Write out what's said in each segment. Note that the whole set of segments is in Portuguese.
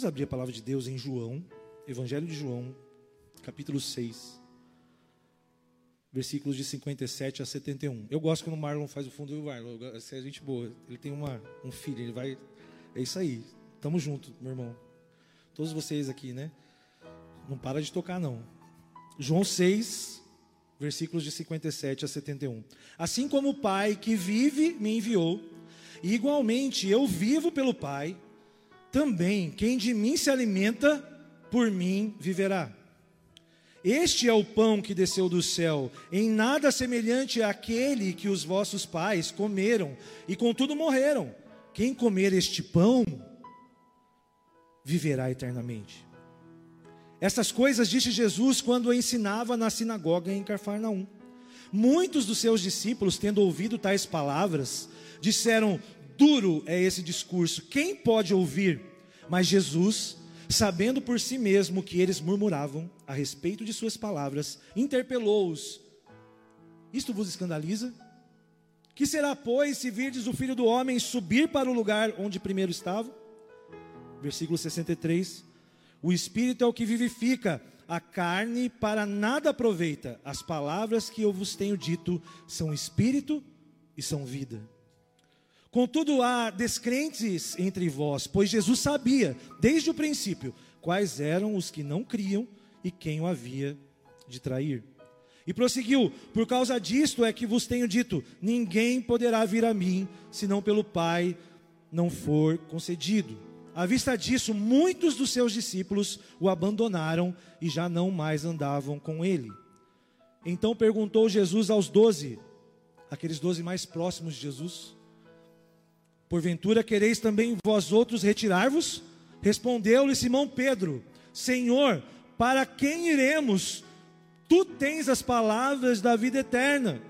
Vamos abrir a palavra de Deus em João, Evangelho de João, capítulo 6, versículos de 57 a 71. Eu gosto quando o Marlon faz o fundo do Marlon, essa é gente boa. Ele tem uma, um filho, ele vai. É isso aí. Tamo junto, meu irmão. Todos vocês aqui, né? Não para de tocar, não. João 6, versículos de 57 a 71. Assim como o Pai que vive me enviou, igualmente eu vivo pelo Pai, também quem de mim se alimenta, por mim viverá. Este é o pão que desceu do céu, em nada semelhante àquele que os vossos pais comeram e contudo morreram. Quem comer este pão viverá eternamente. Essas coisas disse Jesus quando ensinava na sinagoga em Cafarnaum. Muitos dos seus discípulos, tendo ouvido tais palavras, disseram: Duro é esse discurso, quem pode ouvir? Mas Jesus, sabendo por si mesmo que eles murmuravam a respeito de suas palavras, interpelou-os: Isto vos escandaliza? Que será, pois, se virdes o filho do homem subir para o lugar onde primeiro estava? Versículo 63. O espírito é o que vivifica, a carne para nada aproveita. As palavras que eu vos tenho dito são espírito e são vida. Contudo, há descrentes entre vós, pois Jesus sabia, desde o princípio, quais eram os que não criam e quem o havia de trair. E prosseguiu: Por causa disto é que vos tenho dito: ninguém poderá vir a mim, senão pelo Pai não for concedido. À vista disso, muitos dos seus discípulos o abandonaram e já não mais andavam com ele. Então perguntou Jesus aos doze, aqueles doze mais próximos de Jesus: Porventura quereis também vós outros retirar-vos? Respondeu-lhe Simão Pedro: Senhor, para quem iremos? Tu tens as palavras da vida eterna.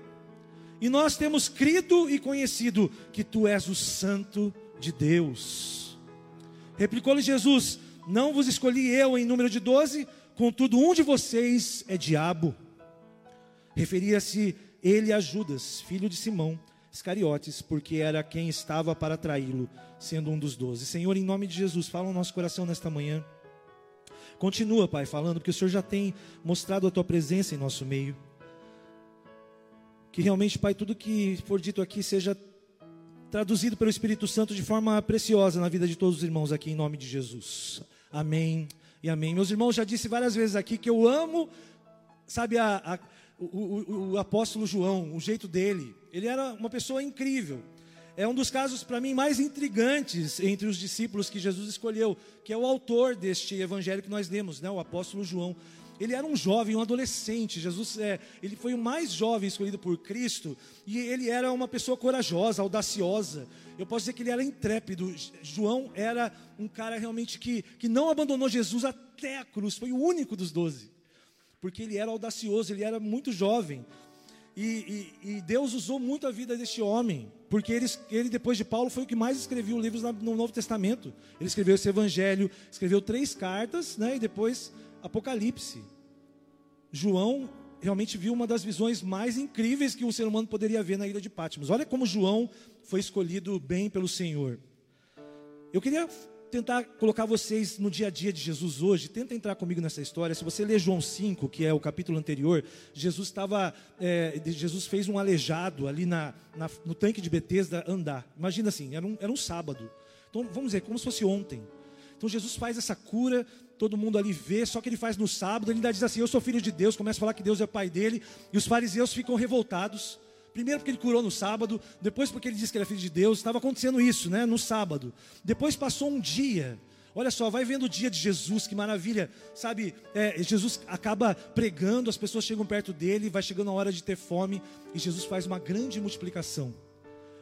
E nós temos crido e conhecido que tu és o Santo de Deus. Replicou-lhe Jesus: Não vos escolhi eu em número de doze, contudo um de vocês é diabo. Referia-se ele a Judas, filho de Simão Iscariotes, porque era quem estava para traí-lo, sendo um dos doze. Senhor, em nome de Jesus, fala no nosso coração nesta manhã. Continua, Pai, falando, porque o Senhor já tem mostrado a tua presença em nosso meio. Que realmente, Pai, tudo que for dito aqui seja traduzido pelo Espírito Santo de forma preciosa na vida de todos os irmãos aqui, em nome de Jesus. Amém e amém. Meus irmãos, já disse várias vezes aqui que eu amo, sabe, a, a o, o, o, apóstolo João, o jeito dele. Ele era uma pessoa incrível. É um dos casos, para mim, mais intrigantes entre os discípulos que Jesus escolheu, que é o autor deste evangelho que nós lemos, né, o apóstolo João. Ele era um jovem, um adolescente. Jesus, é, ele foi o mais jovem escolhido por Cristo e ele era uma pessoa corajosa, audaciosa. Eu posso dizer que ele era intrépido. João era um cara realmente que, que não abandonou Jesus até a cruz. Foi o único dos doze porque ele era audacioso, ele era muito jovem. E, e, e, Deus usou muito a vida deste homem, porque ele, ele, depois de Paulo, foi o que mais escreveu livros no Novo Testamento. Ele escreveu esse evangelho, escreveu três cartas, né, e depois Apocalipse. João realmente viu uma das visões mais incríveis que um ser humano poderia ver na ilha de Patmos. Olha como João foi escolhido bem pelo Senhor. Eu queria tentar colocar vocês no dia a dia de Jesus hoje, tenta entrar comigo nessa história. Se você ler João 5, que é o capítulo anterior, Jesus estava, é, Jesus fez um aleijado ali na, na, no tanque de Betesda andar. Imagina assim, era um, era um sábado. Então vamos dizer, como se fosse ontem. Então Jesus faz essa cura, todo mundo ali vê, só que ele faz no sábado, ele ainda diz assim: Eu sou filho de Deus, começa a falar que Deus é pai dele, e os fariseus ficam revoltados. Primeiro porque ele curou no sábado, depois porque ele disse que era filho de Deus. Estava acontecendo isso, né, no sábado. Depois passou um dia. Olha só, vai vendo o dia de Jesus, que maravilha. Sabe, é, Jesus acaba pregando, as pessoas chegam perto dele, vai chegando a hora de ter fome, e Jesus faz uma grande multiplicação.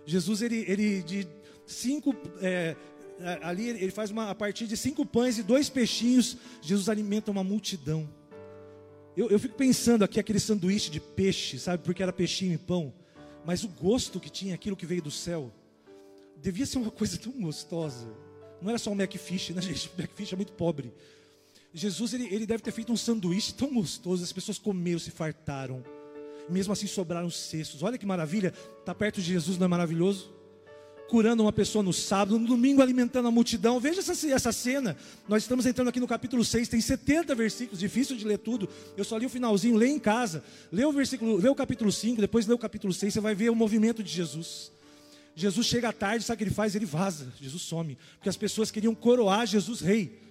Jesus, ele, ele de cinco, é, ali ele faz uma, a partir de cinco pães e dois peixinhos, Jesus alimenta uma multidão. Eu, eu fico pensando aqui aquele sanduíche de peixe, sabe, porque era peixinho e pão. Mas o gosto que tinha aquilo que veio do céu, devia ser uma coisa tão gostosa. Não era só um McFish, né, gente? O McFish é muito pobre. Jesus, ele, ele deve ter feito um sanduíche tão gostoso, as pessoas comeram, se fartaram. Mesmo assim sobraram cestos. Olha que maravilha, estar tá perto de Jesus não é maravilhoso? Curando uma pessoa no sábado, no domingo alimentando a multidão. Veja essa, essa cena. Nós estamos entrando aqui no capítulo 6, tem 70 versículos, difícil de ler tudo. Eu só li o finalzinho, lê em casa. Lê o versículo, lê o capítulo 5, depois lê o capítulo 6, você vai ver o movimento de Jesus. Jesus chega à tarde, sabe o que ele faz? Ele vaza, Jesus some, porque as pessoas queriam coroar Jesus rei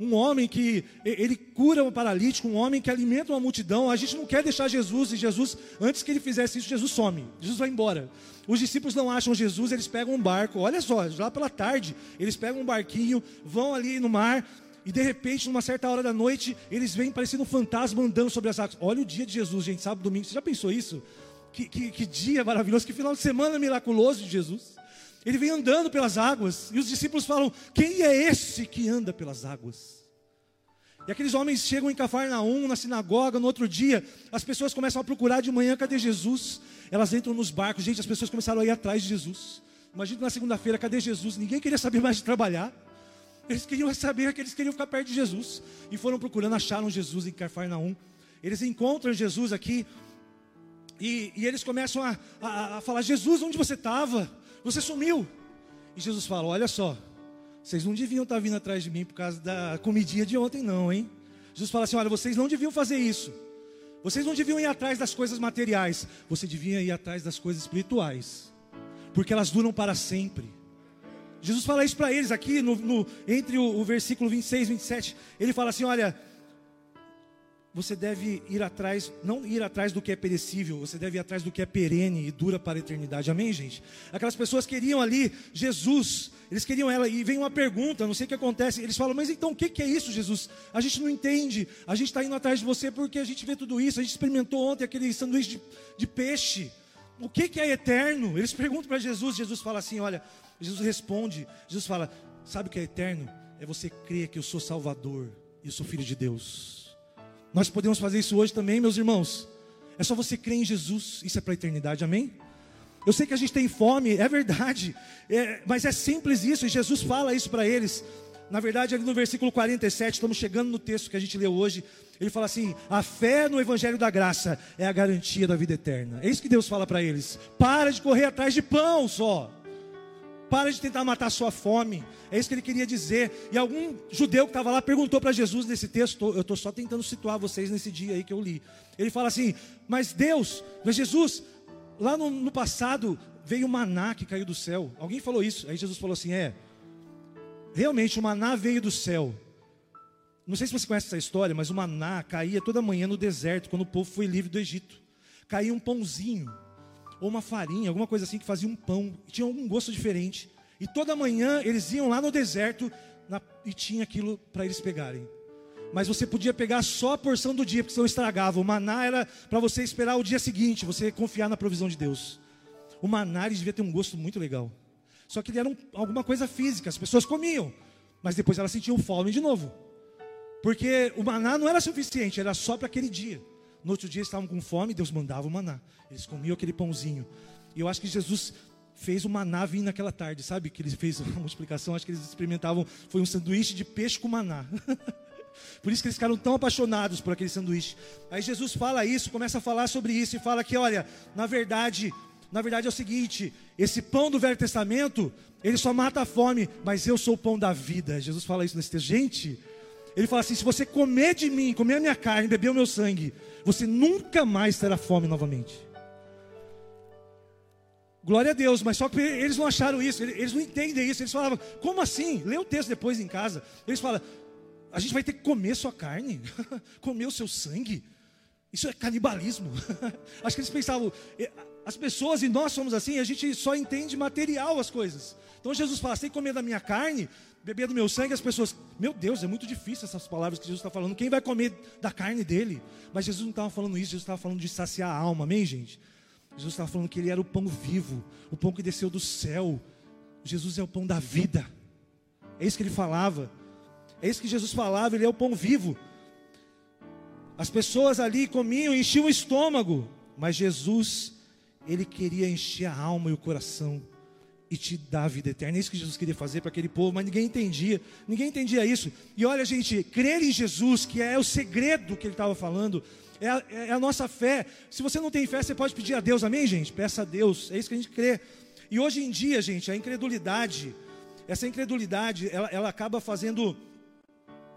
um homem que ele cura um paralítico, um homem que alimenta uma multidão. A gente não quer deixar Jesus e Jesus, antes que ele fizesse isso, Jesus some, Jesus vai embora. Os discípulos não acham Jesus, eles pegam um barco. Olha só, lá pela tarde, eles pegam um barquinho, vão ali no mar. E de repente, numa certa hora da noite, eles vêm parecendo um fantasma andando sobre as águas. Olha o dia de Jesus, gente, sábado, domingo. Você já pensou isso? Que, que, que dia maravilhoso, que final de semana miraculoso de Jesus. Ele vem andando pelas águas, e os discípulos falam: Quem é esse que anda pelas águas? E aqueles homens chegam em Cafarnaum, na sinagoga, no outro dia, as pessoas começam a procurar de manhã, cadê Jesus? Elas entram nos barcos, gente, as pessoas começaram a ir atrás de Jesus. Imagina na segunda-feira, cadê Jesus? Ninguém queria saber mais de trabalhar. Eles queriam saber que eles queriam ficar perto de Jesus. E foram procurando, acharam Jesus em Cafarnaum. Eles encontram Jesus aqui. E, e eles começam a, a, a falar: Jesus, onde você estava? Você sumiu. E Jesus fala: Olha só, vocês não deviam estar vindo atrás de mim por causa da comidinha de ontem, não, hein? Jesus fala assim: Olha, vocês não deviam fazer isso. Vocês não deviam ir atrás das coisas materiais. Você devia ir atrás das coisas espirituais. Porque elas duram para sempre. Jesus fala isso para eles aqui, no, no, entre o, o versículo 26 e 27. Ele fala assim: Olha, você deve ir atrás, não ir atrás do que é perecível, você deve ir atrás do que é perene e dura para a eternidade. Amém, gente? Aquelas pessoas queriam ali Jesus, eles queriam ela, e vem uma pergunta, não sei o que acontece. Eles falam, mas então o que é isso, Jesus? A gente não entende, a gente está indo atrás de você porque a gente vê tudo isso, a gente experimentou ontem aquele sanduíche de, de peixe. O que é eterno? Eles perguntam para Jesus, Jesus fala assim: olha, Jesus responde, Jesus fala, sabe o que é eterno? É você crer que eu sou Salvador e eu sou Filho de Deus. Nós podemos fazer isso hoje também, meus irmãos. É só você crer em Jesus, isso é para a eternidade, amém? Eu sei que a gente tem fome, é verdade, é, mas é simples isso, e Jesus fala isso para eles. Na verdade, ali no versículo 47, estamos chegando no texto que a gente leu hoje. Ele fala assim: a fé no Evangelho da Graça é a garantia da vida eterna. É isso que Deus fala para eles. Para de correr atrás de pão só. Para de tentar matar a sua fome. É isso que ele queria dizer. E algum judeu que estava lá perguntou para Jesus nesse texto. Eu estou só tentando situar vocês nesse dia aí que eu li. Ele fala assim: Mas Deus, mas Jesus, lá no, no passado veio o maná que caiu do céu. Alguém falou isso. Aí Jesus falou assim: É, realmente o maná veio do céu. Não sei se você conhece essa história, mas o maná caía toda manhã no deserto, quando o povo foi livre do Egito. Caía um pãozinho ou uma farinha, alguma coisa assim que fazia um pão, tinha algum gosto diferente. E toda manhã eles iam lá no deserto na, e tinha aquilo para eles pegarem. Mas você podia pegar só a porção do dia, porque senão estragava. O maná era para você esperar o dia seguinte, você confiar na provisão de Deus. O maná devia ter um gosto muito legal. Só que ele era um, alguma coisa física, as pessoas comiam, mas depois elas sentiam fome de novo. Porque o maná não era suficiente, era só para aquele dia. No outro dia estavam com fome, Deus mandava o maná. Eles comiam aquele pãozinho. E eu acho que Jesus fez o maná vir naquela tarde, sabe? Que ele fez uma multiplicação, acho que eles experimentavam, foi um sanduíche de peixe com maná. Por isso que eles ficaram tão apaixonados por aquele sanduíche. Aí Jesus fala isso, começa a falar sobre isso e fala que, olha, na verdade, na verdade é o seguinte, esse pão do Velho Testamento, ele só mata a fome, mas eu sou o pão da vida. Jesus fala isso nesse texto. Gente, ele fala assim: se você comer de mim, comer a minha carne, beber o meu sangue, você nunca mais terá fome novamente. Glória a Deus, mas só que eles não acharam isso, eles não entendem isso. Eles falavam, como assim? Lê o texto depois em casa. Eles falam, a gente vai ter que comer sua carne, comer o seu sangue. Isso é canibalismo. Acho que eles pensavam, as pessoas e nós somos assim, a gente só entende material as coisas. Então Jesus fala: você tem que comer da minha carne, beber do meu sangue. As pessoas, meu Deus, é muito difícil essas palavras que Jesus está falando. Quem vai comer da carne dele? Mas Jesus não estava falando isso, Jesus estava falando de saciar a alma, amém, gente? Jesus estava falando que ele era o pão vivo, o pão que desceu do céu. Jesus é o pão da vida. É isso que ele falava. É isso que Jesus falava, ele é o pão vivo. As pessoas ali comiam, enchiam o estômago, mas Jesus, ele queria encher a alma e o coração e te dar a vida eterna. É isso que Jesus queria fazer para aquele povo, mas ninguém entendia. Ninguém entendia isso. E olha, gente, crer em Jesus, que é o segredo que ele estava falando, é a, é a, nossa fé. Se você não tem fé, você pode pedir a Deus, amém, gente? Peça a Deus, é isso que a gente crê. E hoje em dia, gente, a incredulidade, essa incredulidade, ela, ela acaba fazendo,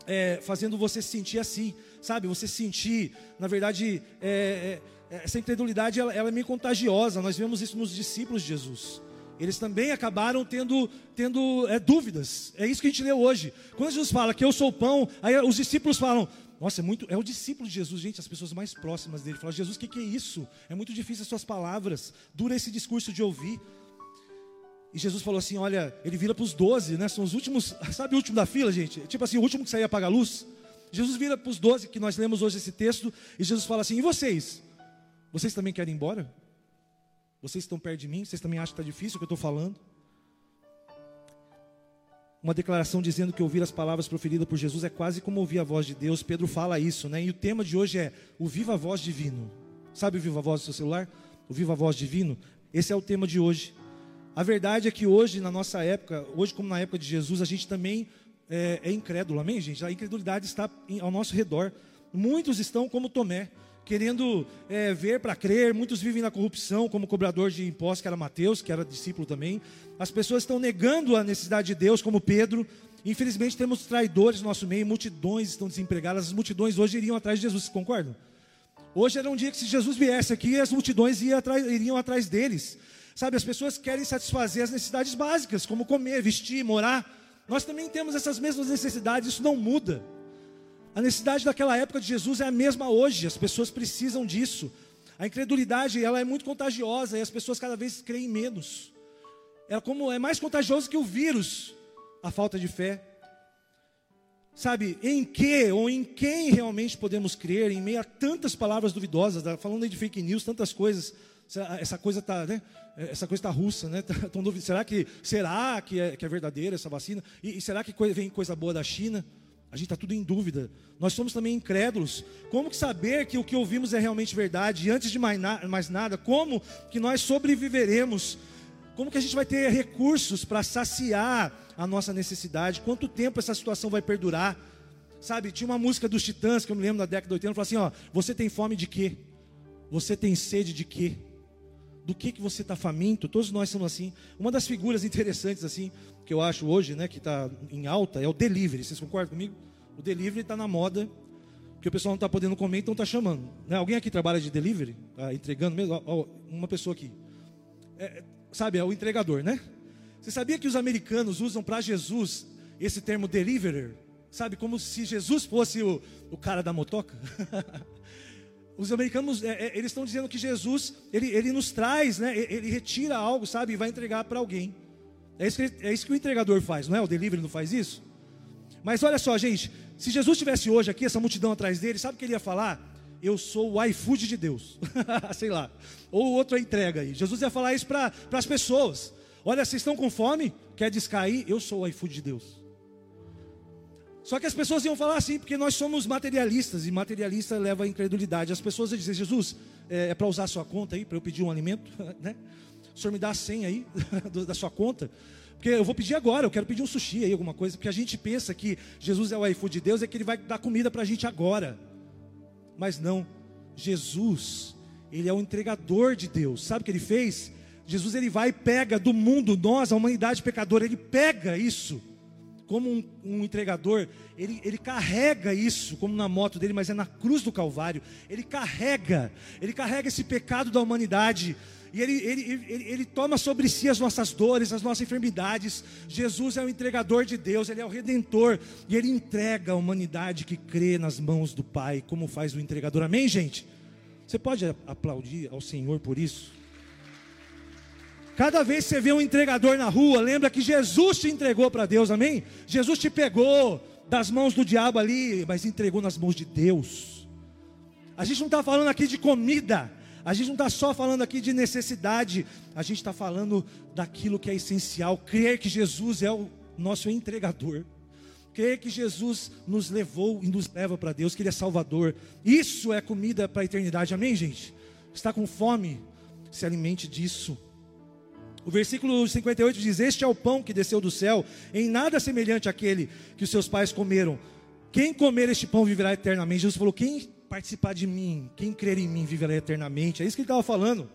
é, fazendo você se sentir assim, sabe? Você se sentir, na verdade, é, é, essa incredulidade, ela, ela é meio contagiosa. Nós vemos isso nos discípulos de Jesus. Eles também acabaram tendo, tendo é, dúvidas. É isso que a gente leu hoje. Quando Jesus fala que eu sou o pão, aí os discípulos falam: Nossa, é muito. É o discípulo de Jesus, gente, as pessoas mais próximas dele. Falam: Jesus, o que, que é isso? É muito difícil as suas palavras. Dura esse discurso de ouvir. E Jesus falou assim: Olha, ele vira para os doze, né? São os últimos, sabe o último da fila, gente? Tipo assim, o último que saía apagar a luz. Jesus vira para os doze, que nós lemos hoje esse texto, e Jesus fala assim: E vocês? Vocês também querem ir embora? Vocês estão perto de mim? Vocês também acham que está difícil o que eu estou falando? Uma declaração dizendo que ouvir as palavras proferidas por Jesus é quase como ouvir a voz de Deus. Pedro fala isso, né? E o tema de hoje é o viva voz divino. Sabe o viva voz do seu celular? O viva voz divino? Esse é o tema de hoje. A verdade é que hoje, na nossa época, hoje como na época de Jesus, a gente também é, é incrédulo, amém, gente? A incredulidade está ao nosso redor. Muitos estão como Tomé querendo é, ver para crer. Muitos vivem na corrupção, como cobrador de impostos, que era Mateus, que era discípulo também. As pessoas estão negando a necessidade de Deus, como Pedro. Infelizmente, temos traidores no nosso meio, multidões estão desempregadas. As multidões hoje iriam atrás de Jesus, concordam? Hoje era um dia que, se Jesus viesse aqui, as multidões iriam atrás, iriam atrás deles. Sabe, as pessoas querem satisfazer as necessidades básicas, como comer, vestir, morar. Nós também temos essas mesmas necessidades, isso não muda. A necessidade daquela época de Jesus é a mesma hoje, as pessoas precisam disso. A incredulidade, ela é muito contagiosa e as pessoas cada vez creem menos. É como é mais contagioso que o vírus, a falta de fé. Sabe, em que ou em quem realmente podemos crer em meio a tantas palavras duvidosas, falando aí de fake news, tantas coisas. Essa coisa tá, né? Essa coisa tá russa, né? será que será que é, que é verdadeira essa vacina? E, e será que vem coisa boa da China? A gente está tudo em dúvida. Nós somos também incrédulos. Como que saber que o que ouvimos é realmente verdade? E antes de mais, na, mais nada, como que nós sobreviveremos? Como que a gente vai ter recursos para saciar a nossa necessidade? Quanto tempo essa situação vai perdurar? Sabe, tinha uma música dos Titãs que eu me lembro da década de 80, falou assim, ó, você tem fome de quê? Você tem sede de quê? Do que que você está faminto? Todos nós somos assim. Uma das figuras interessantes assim que eu acho hoje, né, que está em alta, é o delivery. Vocês concordam comigo? O delivery está na moda, que o pessoal não está podendo comer, então está chamando. Né? Alguém aqui trabalha de delivery? Tá entregando mesmo? Ó, uma pessoa aqui. É, sabe, é o entregador, né? Você sabia que os americanos usam para Jesus esse termo deliverer? Sabe, como se Jesus fosse o, o cara da motoca? os americanos, é, é, eles estão dizendo que Jesus, ele, ele nos traz, né? Ele retira algo, sabe, e vai entregar para alguém. É isso, que, é isso que o entregador faz, não é? O delivery não faz isso? Mas olha só, gente, se Jesus estivesse hoje aqui, essa multidão atrás dele, sabe o que ele ia falar? Eu sou o iFood de Deus, sei lá, ou outra entrega aí. Jesus ia falar isso para as pessoas: olha, vocês estão com fome? Quer descair? Eu sou o iFood de Deus. Só que as pessoas iam falar assim, porque nós somos materialistas, e materialista leva à incredulidade. As pessoas iam dizer: Jesus, é, é para usar a sua conta aí, para eu pedir um alimento, né? o senhor me dá a senha aí da sua conta. Porque eu vou pedir agora, eu quero pedir um sushi aí, alguma coisa. Porque a gente pensa que Jesus é o iFood de Deus, é que ele vai dar comida para a gente agora. Mas não, Jesus, ele é o entregador de Deus. Sabe o que ele fez? Jesus ele vai e pega do mundo, nós, a humanidade pecadora, ele pega isso como um, um, entregador, ele, ele carrega isso, como na moto dele, mas é na cruz do Calvário. Ele carrega, ele carrega esse pecado da humanidade. E ele, ele, ele, ele, toma sobre si as nossas dores, as nossas enfermidades. Jesus é o entregador de Deus, Ele é o redentor. E Ele entrega a humanidade que crê nas mãos do Pai, como faz o entregador. Amém, gente? Você pode aplaudir ao Senhor por isso? Cada vez que você vê um entregador na rua, lembra que Jesus te entregou para Deus, amém? Jesus te pegou das mãos do diabo ali, mas entregou nas mãos de Deus. A gente não está falando aqui de comida, a gente não está só falando aqui de necessidade, a gente está falando daquilo que é essencial. Crer que Jesus é o nosso entregador. Crer que Jesus nos levou e nos leva para Deus, que Ele é Salvador. Isso é comida para a eternidade. Amém, gente? Está com fome? Se alimente disso. O versículo 58 diz: Este é o pão que desceu do céu, em nada semelhante àquele que os seus pais comeram. Quem comer este pão viverá eternamente. Jesus falou: Quem participar de mim, quem crer em mim viverá eternamente. É isso que ele estava falando.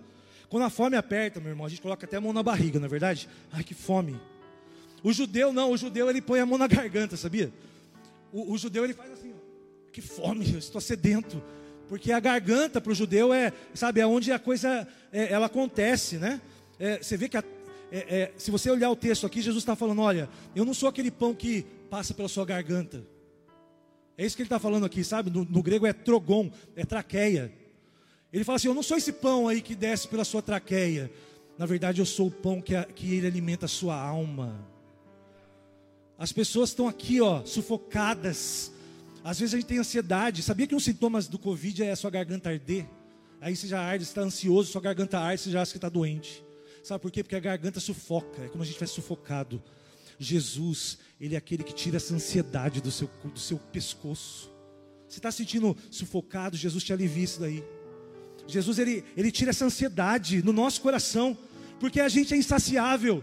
Quando a fome aperta, meu irmão, a gente coloca até a mão na barriga, não é verdade? Ai, que fome. O judeu não, o judeu ele põe a mão na garganta, sabia? O, o judeu ele faz assim, ó, que fome, eu estou sedento. Porque a garganta para o judeu é, sabe, é onde a coisa é, ela acontece, né? É, você vê que a, é, é, se você olhar o texto aqui, Jesus está falando: olha, eu não sou aquele pão que passa pela sua garganta. É isso que ele está falando aqui, sabe? No, no, grego é trogon, é traqueia. Ele fala assim: eu não sou esse pão aí que desce pela sua traqueia. Na verdade, eu sou o pão que, a, que ele alimenta a sua alma. As pessoas estão aqui, ó, sufocadas. Às vezes a gente tem ansiedade. Sabia que um sintomas do Covid é a sua garganta arder? Aí você já arde, você está ansioso, sua garganta arde, você já acha que está doente. Sabe por quê? Porque a garganta sufoca, é como a gente tivesse sufocado. Jesus, Ele é aquele que tira essa ansiedade do seu, do seu pescoço. Você está sentindo sufocado, Jesus te alivia isso daí. Jesus, ele, ele tira essa ansiedade no nosso coração, porque a gente é insaciável.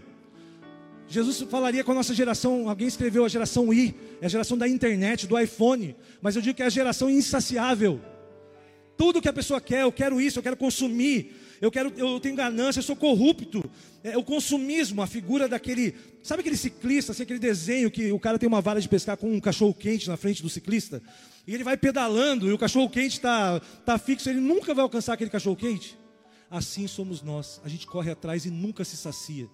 Jesus falaria com a nossa geração, alguém escreveu a geração I, é a geração da internet, do iPhone, mas eu digo que é a geração insaciável. Tudo que a pessoa quer, eu quero isso, eu quero consumir, eu quero, eu tenho ganância, eu sou corrupto. É o consumismo, a figura daquele, sabe aquele ciclista, assim, aquele desenho que o cara tem uma vara de pescar com um cachorro quente na frente do ciclista, e ele vai pedalando e o cachorro quente está tá fixo, ele nunca vai alcançar aquele cachorro quente. Assim somos nós, a gente corre atrás e nunca se sacia.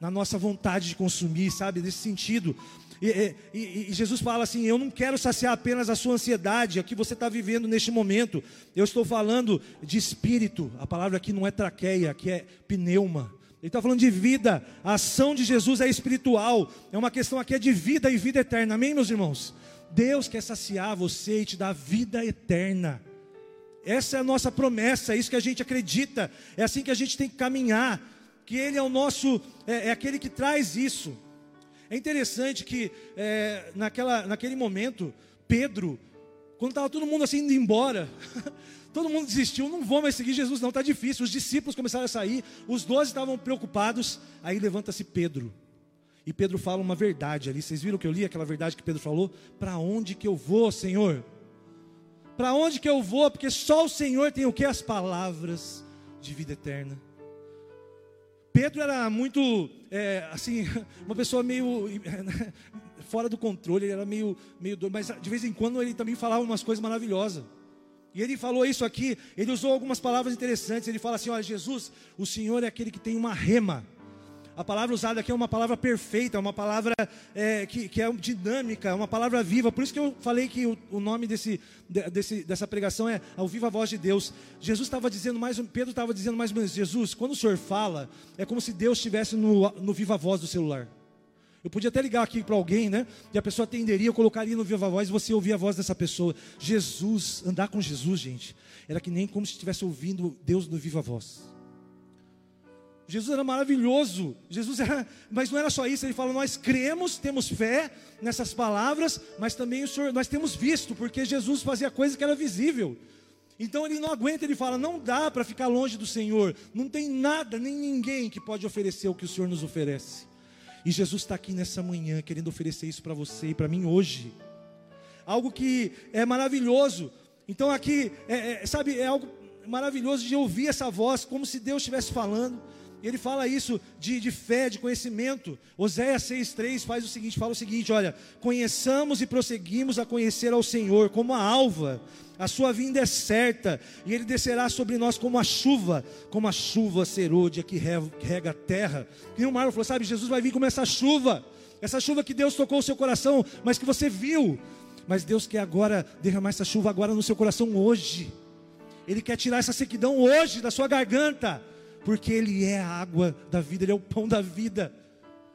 Na nossa vontade de consumir, sabe, nesse sentido. E, e, e, Jesus fala assim: Eu não quero saciar apenas a sua ansiedade, a que você está vivendo neste momento. Eu estou falando de espírito. A palavra aqui não é traqueia, aqui é pneuma. Ele está falando de vida. A ação de Jesus é espiritual. É uma questão aqui é de vida e vida eterna. Amém, meus irmãos? Deus quer saciar você e te dar vida eterna. Essa é a nossa promessa, é isso que a gente acredita. É assim que a gente tem que caminhar. Que Ele é o nosso, é, é aquele que traz isso. É interessante que é, naquela, naquele momento, Pedro, quando estava todo mundo assim indo embora, todo mundo desistiu, não vou mais seguir Jesus, não, está difícil. Os discípulos começaram a sair, os doze estavam preocupados. Aí levanta-se Pedro. E Pedro fala uma verdade ali. Vocês viram que eu li aquela verdade que Pedro falou? Para onde que eu vou, Senhor? Para onde que eu vou? Porque só o Senhor tem o que? As palavras de vida eterna. Pedro era muito, é, assim, uma pessoa meio fora do controle, ele era meio, meio doido, mas de vez em quando ele também falava umas coisas maravilosas. E ele falou isso aqui, ele usou algumas palavras interessantes. Ele fala assim: Olha, Jesus, o Senhor é aquele que tem uma rema. A palavra usada aqui é uma palavra perfeita, é uma palavra é, que, que, é dinâmica, é uma palavra viva. Por isso que eu falei que o, o nome desse, desse, dessa pregação é ao viva voz de Deus. Jesus estava dizendo mais, Pedro estava dizendo mais ou menos, Jesus, quando o Senhor fala, é como se Deus estivesse no, no viva voz do celular. Eu podia até ligar aqui para alguém, né? E a pessoa atenderia, eu colocaria no viva voz e você ouvia a voz dessa pessoa. Jesus, andar com Jesus, gente, era que nem como se estivesse ouvindo Deus no viva voz. Jesus era maravilhoso. Jesus era, mas não era só isso. Ele fala: nós cremos, temos fé nessas palavras, mas também o Senhor, nós temos visto, porque Jesus fazia coisa que era visível. Então ele não aguenta, ele fala: não dá para ficar longe do Senhor. Não tem nada, nem ninguém que pode oferecer o que o Senhor nos oferece. E Jesus está aqui nessa manhã querendo oferecer isso para você e para mim hoje. Algo que é maravilhoso. Então aqui, é, é, sabe, é algo maravilhoso de ouvir essa voz, como se Deus estivesse falando ele fala isso de, de fé, de conhecimento. Oséias 6,3 faz o seguinte: fala o seguinte: olha, conheçamos e prosseguimos a conhecer ao Senhor como a alva, a sua vinda é certa, e ele descerá sobre nós como a chuva, como a chuva serôdia que rega a terra. E o Marlon falou: sabe, Jesus vai vir como essa chuva, essa chuva que Deus tocou o seu coração, mas que você viu. Mas Deus quer agora derramar essa chuva agora no seu coração hoje. Ele quer tirar essa sequidão hoje da sua garganta porque Ele é a água da vida, Ele é o pão da vida.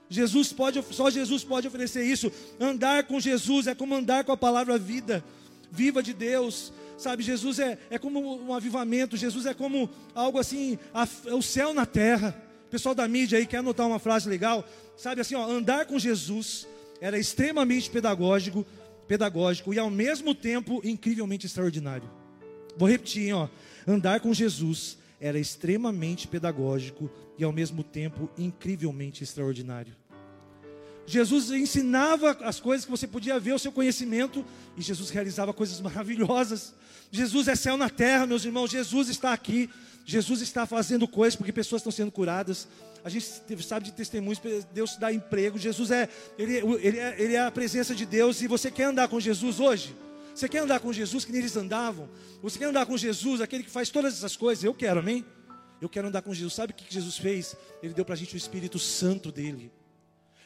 Jesus pode, só Jesus pode oferecer isso. Andar com Jesus é como andar com a palavra vida, viva de Deus. Sabe, Jesus é, é como um avivamento, Jesus é como algo assim, a, é o céu na terra. O pessoal da mídia aí quer anotar uma frase legal. Sabe assim, ó, andar com Jesus era extremamente pedagógico, pedagógico e ao mesmo tempo incrivelmente extraordinário. Vou repetir, ó. Andar com Jesus era extremamente pedagógico e ao mesmo tempo incrivelmente extraordinário. Jesus ensinava as coisas que você podia ver, o seu conhecimento, e Jesus realizava coisas maravilhosas. Jesus é céu na terra, meus irmãos. Jesus está aqui. Jesus está fazendo coisas porque pessoas estão sendo curadas. A gente sabe de testemunhos, Deus dá emprego. Jesus é ele, ele, é, ele é a presença de Deus. E você quer andar com Jesus hoje? Você quer andar com Jesus que nem eles andavam? Você quer andar com Jesus, aquele que faz todas essas coisas? Eu quero, amém? Eu quero andar com Jesus. Sabe o que Jesus fez? Ele deu para a gente o Espírito Santo dele.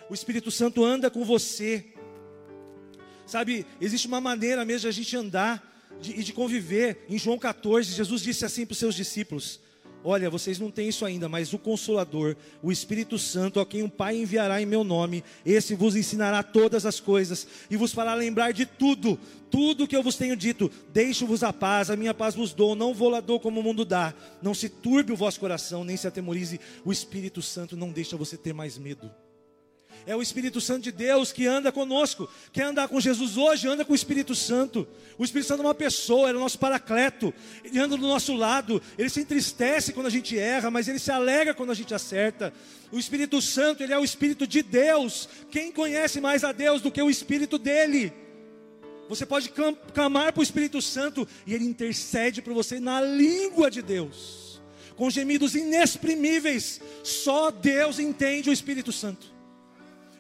O Espírito Santo anda com você. Sabe, existe uma maneira mesmo de a gente andar e de, de conviver. Em João 14, Jesus disse assim para os seus discípulos: Olha, vocês não têm isso ainda, mas o Consolador, o Espírito Santo, a quem o Pai enviará em meu nome, esse vos ensinará todas as coisas e vos fará lembrar de tudo, tudo que eu vos tenho dito. Deixo-vos a paz, a minha paz vos dou, não vou lá dou como o mundo dá. Não se turbe o vosso coração, nem se atemorize. O Espírito Santo não deixa você ter mais medo. É o Espírito Santo de Deus que anda conosco. Quer andar com Jesus hoje? Anda com o Espírito Santo. O Espírito Santo é uma pessoa, ele é o nosso paracleto. Ele anda do nosso lado. Ele se entristece quando a gente erra, mas ele se alegra quando a gente acerta. O Espírito Santo, ele é o Espírito de Deus. Quem conhece mais a Deus do que o Espírito dele? Você pode clamar para o Espírito Santo e ele intercede por você na língua de Deus, com gemidos inexprimíveis. Só Deus entende o Espírito Santo.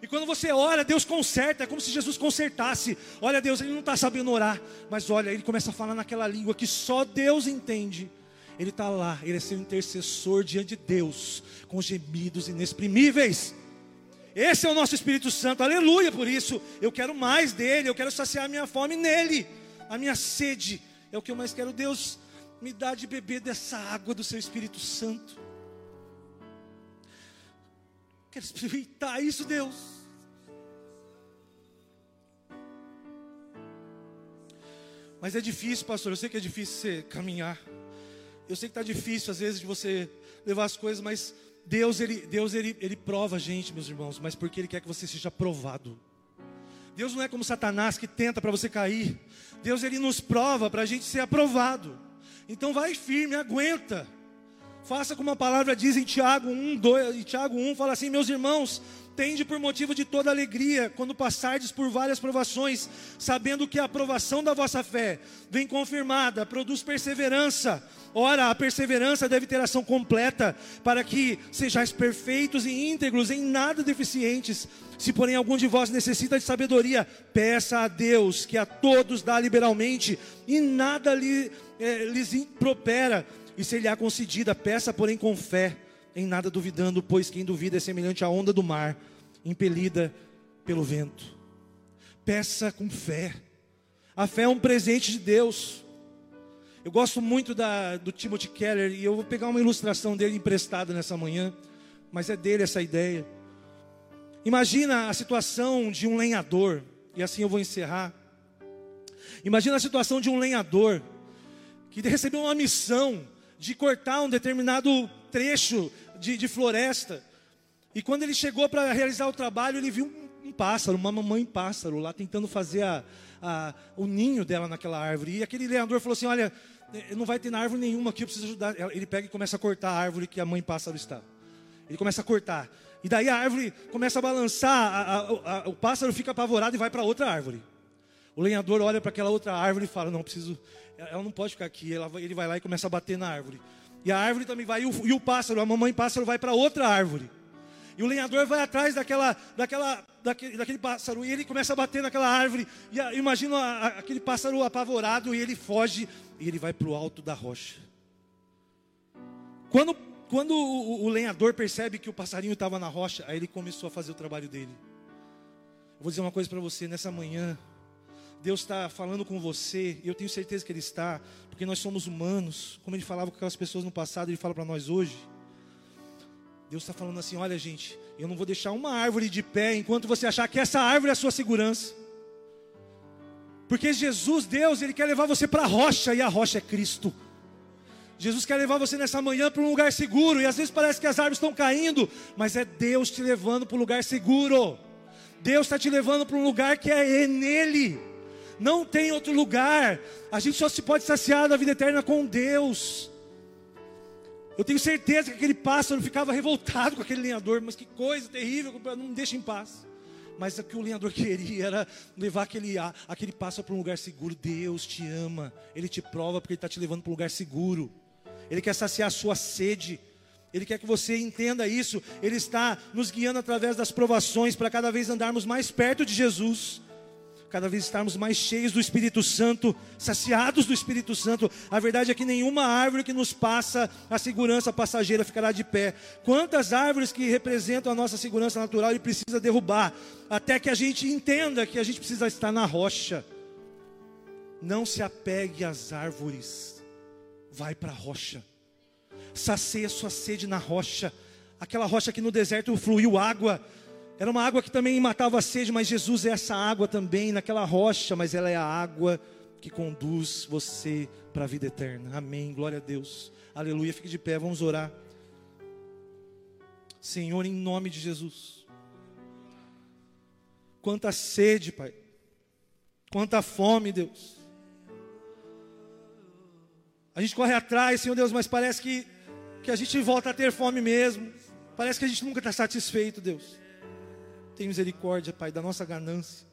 E quando você ora, Deus conserta, é como se Jesus consertasse. Olha, Deus, ele não está sabendo orar, mas olha, ele começa a falar naquela língua que só Deus entende. Ele está lá, ele é seu intercessor diante de Deus, com gemidos inexprimíveis. Esse é o nosso Espírito Santo, aleluia por isso. Eu quero mais dele, eu quero saciar a minha fome nele, a minha sede. É o que eu mais quero, Deus, me dá de beber dessa água do seu Espírito Santo. Quero experimentar isso, Deus. Mas é difícil, pastor. Eu sei que é difícil você caminhar. Eu sei que está difícil às vezes de você levar as coisas, mas Deus ele, Deus ele, ele prova a gente, meus irmãos, mas porque Ele quer que você seja provado. Deus não é como Satanás que tenta para você cair. Deus ele nos prova para a gente ser aprovado. Então vai firme, aguenta. Faça como a palavra diz em Tiago 1, 2, em Tiago 1 fala assim, meus irmãos, Tende por motivo de toda alegria, quando passardes por várias provações, sabendo que a aprovação da vossa fé vem confirmada, produz perseverança. Ora, a perseverança deve ter ação completa, para que sejais perfeitos e íntegros, em nada deficientes. Se, porém, algum de vós necessita de sabedoria, peça a Deus, que a todos dá liberalmente, e nada lhe, eh, lhes impropera, e se lhe há concedida, peça, porém, com fé em nada duvidando, pois quem duvida é semelhante à onda do mar, impelida pelo vento. Peça com fé. A fé é um presente de Deus. Eu gosto muito da, do Timothy Keller e eu vou pegar uma ilustração dele emprestada nessa manhã, mas é dele essa ideia. Imagina a situação de um lenhador, e assim eu vou encerrar. Imagina a situação de um lenhador que recebeu uma missão de cortar um determinado trecho de, de floresta. E quando ele chegou para realizar o trabalho, ele viu um, um, pássaro, uma mamãe pássaro lá tentando fazer a, a, o ninho dela naquela árvore. E aquele leandor falou assim: Olha, eh, não vai ter na árvore nenhuma aqui, eu preciso ajudar. Ele pega e começa a cortar a árvore que a mãe pássaro está. Ele começa a cortar. E daí a árvore começa a balançar, a, a, o pássaro fica apavorado e vai para outra árvore. O lenhador olha para aquela outra árvore e fala: Não, preciso, ela não pode ficar aqui. Ela, ele vai lá e começa a bater na árvore. E a árvore também vai, e o, e o pássaro, a mamãe pássaro vai para outra árvore. E o lenhador vai atrás daquela, daquela, daquele, daquele pássaro e ele começa a bater naquela árvore. E imagina aquele pássaro apavorado e ele foge e ele vai para o alto da rocha. Quando, quando o, o lenhador percebe que o passarinho estava na rocha, aí ele começou a fazer o trabalho dele. Eu vou dizer uma coisa para você nessa manhã. Deus está falando com você, e eu tenho certeza que Ele está, porque nós somos humanos, como Ele falava com aquelas pessoas no passado, Ele fala para nós hoje. Deus está falando assim: olha, gente, eu não vou deixar uma árvore de pé enquanto você achar que essa árvore é a sua segurança. Porque Jesus, Deus, Ele quer levar você para a rocha, e a rocha é Cristo. Jesus quer levar você nessa manhã para um lugar seguro, e às vezes parece que as árvores estão caindo, mas é Deus te levando para um lugar seguro. Deus está te levando para um lugar que é nele não tem outro lugar. A gente só se pode saciar da vida eterna com Deus. Eu tenho certeza que aquele pássaro ficava revoltado com aquele lenhador, mas que coisa terrível, não me deixa em paz. Mas o que o lenhador queria era levar aquele, aquele pássaro para um lugar seguro. Deus te ama, Ele te prova porque Ele está te levando para um lugar seguro. Ele quer saciar a sua sede. Ele quer que você entenda isso. Ele está nos guiando através das provações para cada vez andarmos mais perto de Jesus cada vez estarmos mais cheios do Espírito Santo, saciados do Espírito Santo. A verdade é que nenhuma árvore que nos passa a segurança passageira ficará de pé. Quantas árvores que representam a nossa segurança natural ele precisa derrubar, até que a gente entenda que a gente precisa estar na rocha. Não se apegue às árvores, vai para a rocha. Sacia sua sede na rocha. Aquela rocha que no deserto fluiu água, era uma água que também matava a sede, mas Jesus é essa água também, naquela rocha, mas ela é a água que conduz você para a vida eterna. Amém. Glória a Deus. Aleluia. Fique de pé, vamos orar. Senhor, em nome de Jesus. Quanta sede, Pai. Quanta fome, Deus. A gente corre atrás, Senhor Deus, mas parece que, que a gente volta a ter fome mesmo. Parece que a gente nunca está satisfeito, Deus. Tem misericórdia, Pai, da nossa ganância.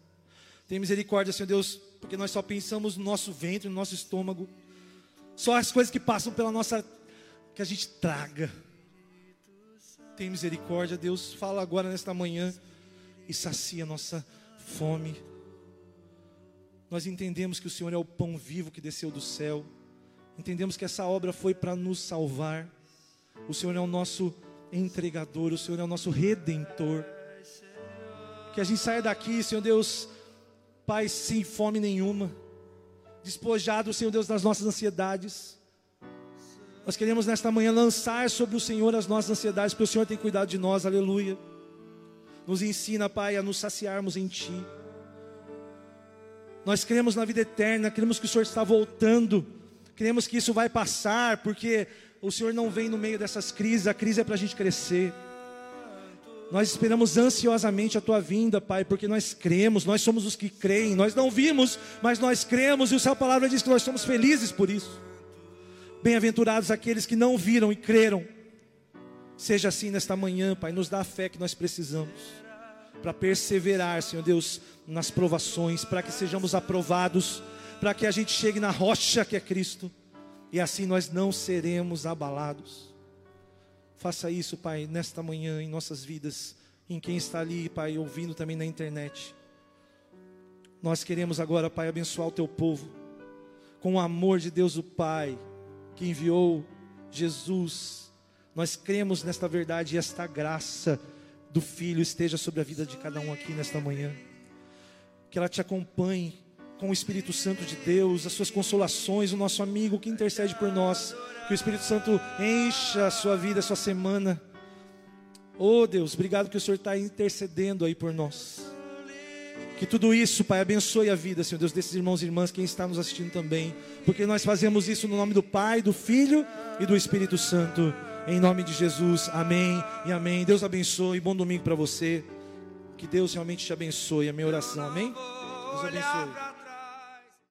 Tem misericórdia, Senhor Deus, porque nós só pensamos no nosso ventre, no nosso estômago. Só as coisas que passam pela nossa. que a gente traga. Tem misericórdia, Deus. Fala agora nesta manhã e sacia nossa fome. Nós entendemos que o Senhor é o pão vivo que desceu do céu. Entendemos que essa obra foi para nos salvar. O Senhor é o nosso entregador, o Senhor é o nosso redentor. Que a gente saia daqui, Senhor Deus, Pai, sem fome nenhuma, despojado, Senhor Deus, das nossas ansiedades. Nós queremos nesta manhã lançar sobre o Senhor as nossas ansiedades, porque o Senhor tem cuidado de nós, aleluia. Nos ensina, Pai, a nos saciarmos em Ti. Nós cremos na vida eterna, cremos que o Senhor está voltando, cremos que isso vai passar, porque o Senhor não vem no meio dessas crises, a crise é para a gente crescer. Nós esperamos ansiosamente a tua vinda, Pai, porque nós cremos, nós somos os que creem. Nós não vimos, mas nós cremos e o Sua palavra diz que nós somos felizes por isso. Bem-aventurados aqueles que não viram e creram. Seja assim nesta manhã, Pai, nos dá a fé que nós precisamos para perseverar, Senhor Deus, nas provações, para que sejamos aprovados, para que a gente chegue na rocha que é Cristo e assim nós não seremos abalados. Faça isso, Pai, nesta manhã, em nossas vidas, em quem está ali, Pai, ouvindo também na internet. Nós queremos agora, Pai, abençoar o teu povo, com o amor de Deus, o Pai, que enviou Jesus. Nós cremos nesta verdade e esta graça do Filho esteja sobre a vida de cada um aqui nesta manhã. Que ela te acompanhe com o Espírito Santo de Deus, as suas consolações, o nosso amigo que intercede por nós. Que o Espírito Santo encha a sua vida, a sua semana. Oh Deus, obrigado que o Senhor está intercedendo aí por nós. Que tudo isso, Pai, abençoe a vida, Senhor Deus, desses irmãos e irmãs, quem está nos assistindo também. Porque nós fazemos isso no nome do Pai, do Filho e do Espírito Santo. Em nome de Jesus, amém e amém. Deus abençoe, bom domingo para você. Que Deus realmente te abençoe. A minha oração, amém? Deus abençoe.